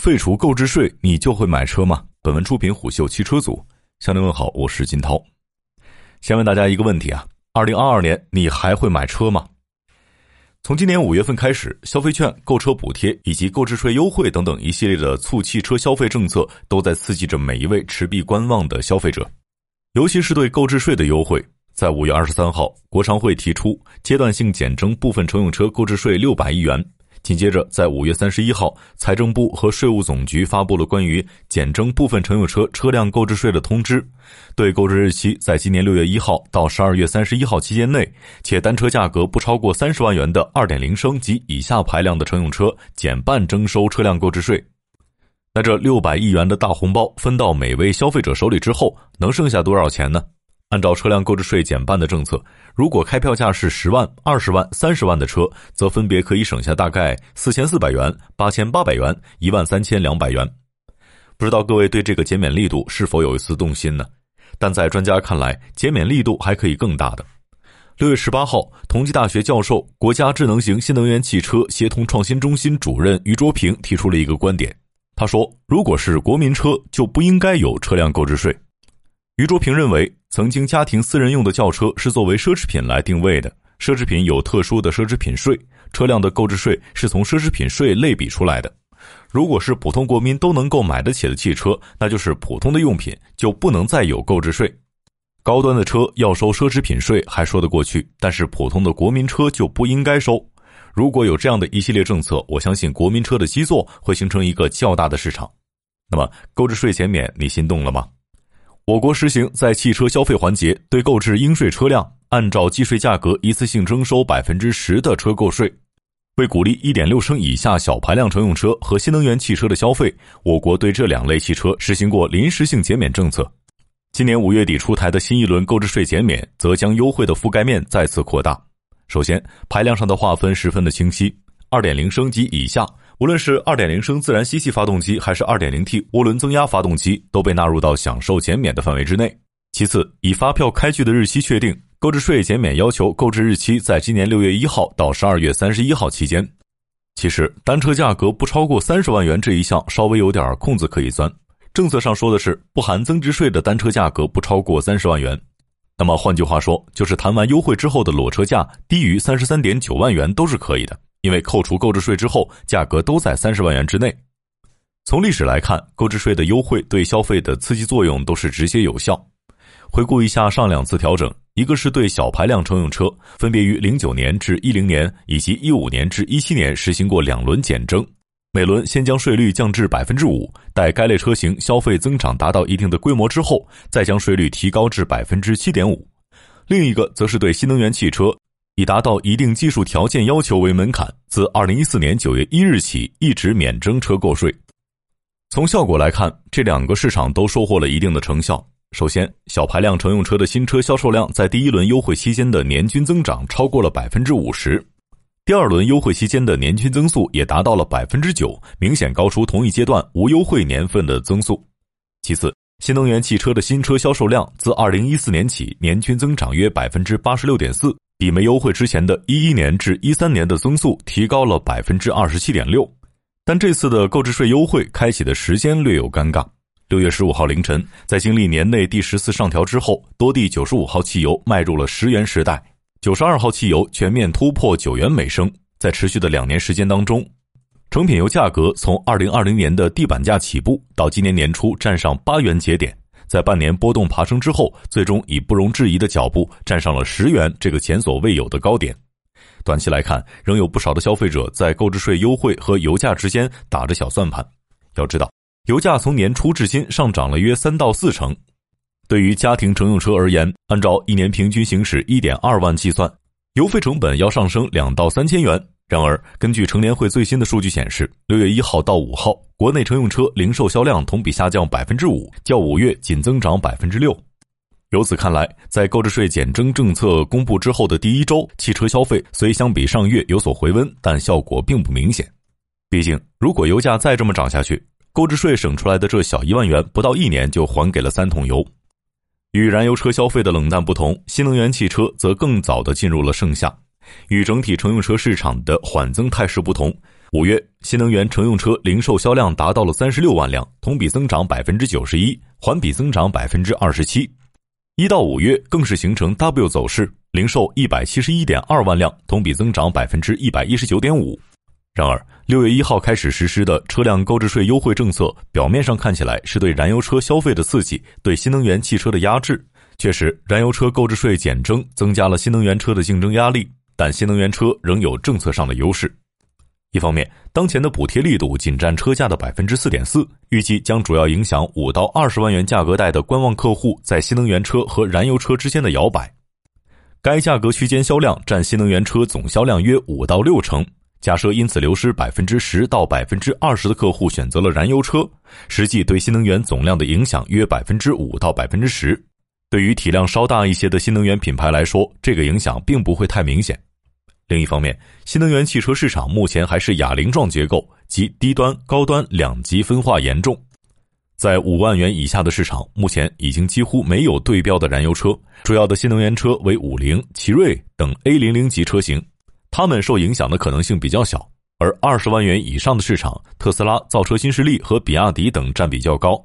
废除购置税，你就会买车吗？本文出品虎嗅汽车组，向您问好，我是金涛。先问大家一个问题啊：二零二二年你还会买车吗？从今年五月份开始，消费券、购车补贴以及购置税优惠等等一系列的促汽车消费政策，都在刺激着每一位持币观望的消费者。尤其是对购置税的优惠，在五月二十三号，国常会提出阶段性减征部分乘用车购置税六百亿元。紧接着，在五月三十一号，财政部和税务总局发布了关于减征部分乘用车车辆购置税的通知，对购置日期在今年六月一号到十二月三十一号期间内，且单车价格不超过三十万元的二点零升及以下排量的乘用车减半征收车辆购置税。那这六百亿元的大红包分到每位消费者手里之后，能剩下多少钱呢？按照车辆购置税减半的政策，如果开票价是十万、二十万、三十万的车，则分别可以省下大概四千四百元、八千八百元、一万三千两百元。不知道各位对这个减免力度是否有一丝动心呢？但在专家看来，减免力度还可以更大的。六月十八号，同济大学教授、国家智能型新能源汽车协同创新中心主任于卓平提出了一个观点，他说：“如果是国民车，就不应该有车辆购置税。”于卓平认为。曾经家庭私人用的轿车是作为奢侈品来定位的，奢侈品有特殊的奢侈品税，车辆的购置税是从奢侈品税类比出来的。如果是普通国民都能够买得起的汽车，那就是普通的用品，就不能再有购置税。高端的车要收奢侈品税还说得过去，但是普通的国民车就不应该收。如果有这样的一系列政策，我相信国民车的基座会形成一个较大的市场。那么购置税减免，你心动了吗？我国实行在汽车消费环节对购置应税车辆按照计税价格一次性征收百分之十的车购税，为鼓励一点六升以下小排量乘用车和新能源汽车的消费，我国对这两类汽车实行过临时性减免政策。今年五月底出台的新一轮购置税减免，则将优惠的覆盖面再次扩大。首先，排量上的划分十分的清晰，二点零升及以下。无论是2.0升自然吸气发动机还是 2.0T 涡轮增压发动机，都被纳入到享受减免的范围之内。其次，以发票开具的日期确定购置税减免要求，购置日期在今年六月一号到十二月三十一号期间。其实，单车价格不超过三十万元这一项稍微有点空子可以钻。政策上说的是不含增值税的单车价格不超过三十万元。那么换句话说，就是谈完优惠之后的裸车价低于三十三点九万元都是可以的。因为扣除购置税之后，价格都在三十万元之内。从历史来看，购置税的优惠对消费的刺激作用都是直接有效。回顾一下上两次调整，一个是对小排量乘用车，分别于零九年至一零年以及一五年至一七年实行过两轮减征，每轮先将税率降至百分之五，待该类车型消费增长达到一定的规模之后，再将税率提高至百分之七点五。另一个则是对新能源汽车。以达到一定技术条件要求为门槛，自二零一四年九月一日起一直免征车购税。从效果来看，这两个市场都收获了一定的成效。首先，小排量乘用车的新车销售量在第一轮优惠期间的年均增长超过了百分之五十，第二轮优惠期间的年均增速也达到了百分之九，明显高出同一阶段无优惠年份的增速。其次，新能源汽车的新车销售量自二零一四年起年均增长约百分之八十六点四。比没优惠之前的一一年至一三年的增速提高了百分之二十七点六，但这次的购置税优惠开启的时间略有尴尬。六月十五号凌晨，在经历年内第十次上调之后，多地九十五号汽油迈入了十元时代，九十二号汽油全面突破九元每升。在持续的两年时间当中，成品油价格从二零二零年的地板价起步，到今年年初站上八元节点。在半年波动爬升之后，最终以不容置疑的脚步站上了十元这个前所未有的高点。短期来看，仍有不少的消费者在购置税优惠和油价之间打着小算盘。要知道，油价从年初至今上涨了约三到四成。对于家庭乘用车而言，按照一年平均行驶一点二万计算，油费成本要上升两到三千元。然而，根据乘联会最新的数据显示，六月一号到五号，国内乘用车零售销量同比下降百分之五，较五月仅增长百分之六。由此看来，在购置税减征政策公布之后的第一周，汽车消费虽相比上月有所回温，但效果并不明显。毕竟，如果油价再这么涨下去，购置税省出来的这小一万元，不到一年就还给了三桶油。与燃油车消费的冷淡不同，新能源汽车则更早的进入了盛夏。与整体乘用车市场的缓增态势不同，五月，新能源乘用车零售销量达到了三十六万辆，同比增长百分之九十一，环比增长百分之二十七。一到五月更是形成 W 走势，零售一百七十一点二万辆，同比增长百分之一百一十九点五。然而，六月一号开始实施的车辆购置税优惠政策，表面上看起来是对燃油车消费的刺激，对新能源汽车的压制。确实，燃油车购置税减征增加了新能源车的竞争压力，但新能源车仍有政策上的优势。一方面，当前的补贴力度仅占车价的百分之四点四，预计将主要影响五到二十万元价格带的观望客户在新能源车和燃油车之间的摇摆。该价格区间销量占新能源车总销量约五到六成。假设因此流失百分之十到百分之二十的客户选择了燃油车，实际对新能源总量的影响约百分之五到百分之十。对于体量稍大一些的新能源品牌来说，这个影响并不会太明显。另一方面，新能源汽车市场目前还是哑铃状结构，即低端、高端两极分化严重。在五万元以下的市场，目前已经几乎没有对标的燃油车，主要的新能源车为五菱、奇瑞等 A 零零级车型，它们受影响的可能性比较小。而二十万元以上的市场，特斯拉、造车新势力和比亚迪等占比较高。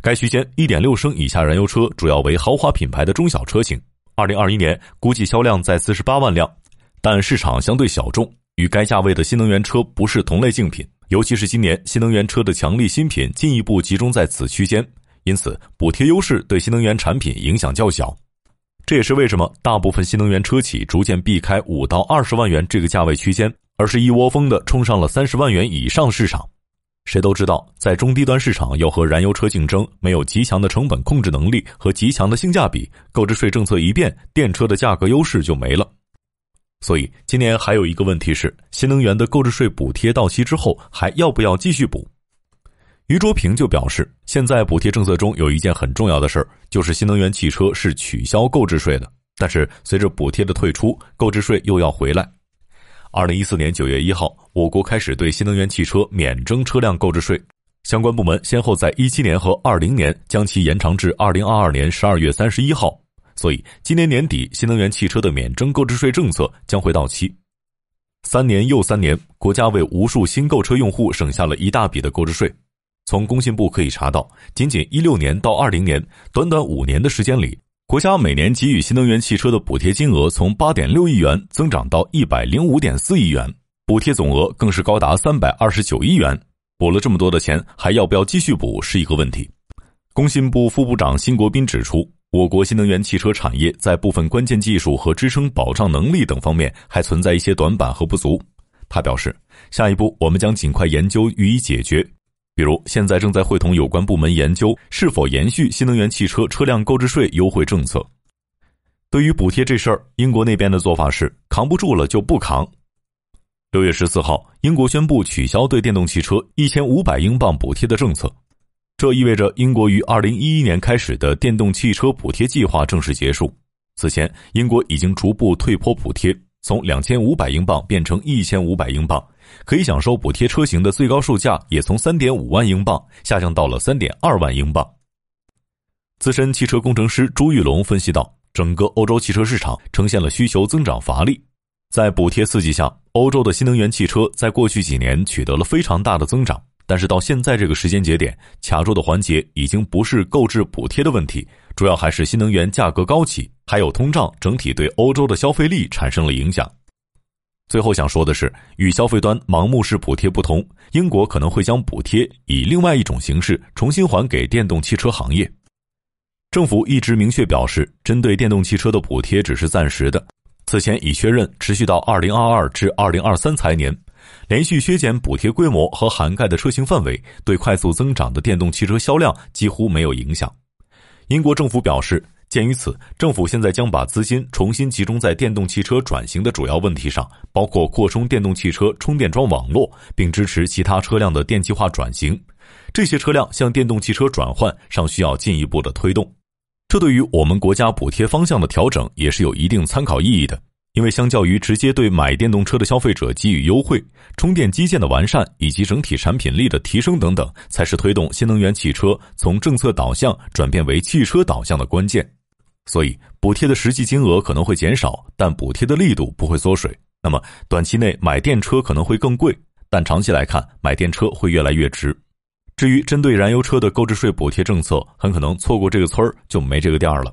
该区间一点六升以下燃油车主要为豪华品牌的中小车型，二零二一年估计销量在四十八万辆。但市场相对小众，与该价位的新能源车不是同类竞品。尤其是今年新能源车的强力新品进一步集中在此区间，因此补贴优势对新能源产品影响较小。这也是为什么大部分新能源车企逐渐避开五到二十万元这个价位区间，而是一窝蜂的冲上了三十万元以上市场。谁都知道，在中低端市场要和燃油车竞争，没有极强的成本控制能力和极强的性价比，购置税政策一变，电车的价格优势就没了。所以，今年还有一个问题是，新能源的购置税补贴到期之后，还要不要继续补？于卓平就表示，现在补贴政策中有一件很重要的事儿，就是新能源汽车是取消购置税的。但是，随着补贴的退出，购置税又要回来。二零一四年九月一号，我国开始对新能源汽车免征车辆购置税，相关部门先后在一七年和二零年将其延长至二零二二年十二月三十一号。所以，今年年底新能源汽车的免征购置税政策将会到期。三年又三年，国家为无数新购车用户省下了一大笔的购置税。从工信部可以查到，仅仅一六年到二零年，短短五年的时间里，国家每年给予新能源汽车的补贴金额从八点六亿元增长到一百零五点四亿元，补贴总额更是高达三百二十九亿元。补了这么多的钱，还要不要继续补是一个问题。工信部副部长辛国斌指出。我国新能源汽车产业在部分关键技术和支撑保障能力等方面还存在一些短板和不足。他表示，下一步我们将尽快研究予以解决，比如现在正在会同有关部门研究是否延续新能源汽车车辆购置税优惠政策。对于补贴这事儿，英国那边的做法是扛不住了就不扛。六月十四号，英国宣布取消对电动汽车一千五百英镑补贴的政策。这意味着英国于二零一一年开始的电动汽车补贴计划正式结束。此前，英国已经逐步退坡补贴，从两千五百英镑变成一千五百英镑，可以享受补贴车型的最高售价也从三点五万英镑下降到了三点二万英镑。资深汽车工程师朱玉龙分析道：“整个欧洲汽车市场呈现了需求增长乏力，在补贴刺激下，欧洲的新能源汽车在过去几年取得了非常大的增长。”但是到现在这个时间节点，卡住的环节已经不是购置补贴的问题，主要还是新能源价格高企，还有通胀，整体对欧洲的消费力产生了影响。最后想说的是，与消费端盲目式补贴不同，英国可能会将补贴以另外一种形式重新还给电动汽车行业。政府一直明确表示，针对电动汽车的补贴只是暂时的，此前已确认持续到二零二二至二零二三财年。连续削减补贴规模和涵盖的车型范围，对快速增长的电动汽车销量几乎没有影响。英国政府表示，鉴于此，政府现在将把资金重新集中在电动汽车转型的主要问题上，包括扩充电动汽车充电桩网络，并支持其他车辆的电气化转型。这些车辆向电动汽车转换尚需要进一步的推动。这对于我们国家补贴方向的调整也是有一定参考意义的。因为相较于直接对买电动车的消费者给予优惠，充电基建的完善以及整体产品力的提升等等，才是推动新能源汽车从政策导向转变为汽车导向的关键。所以，补贴的实际金额可能会减少，但补贴的力度不会缩水。那么，短期内买电车可能会更贵，但长期来看，买电车会越来越值。至于针对燃油车的购置税补贴政策，很可能错过这个村儿就没这个店儿了。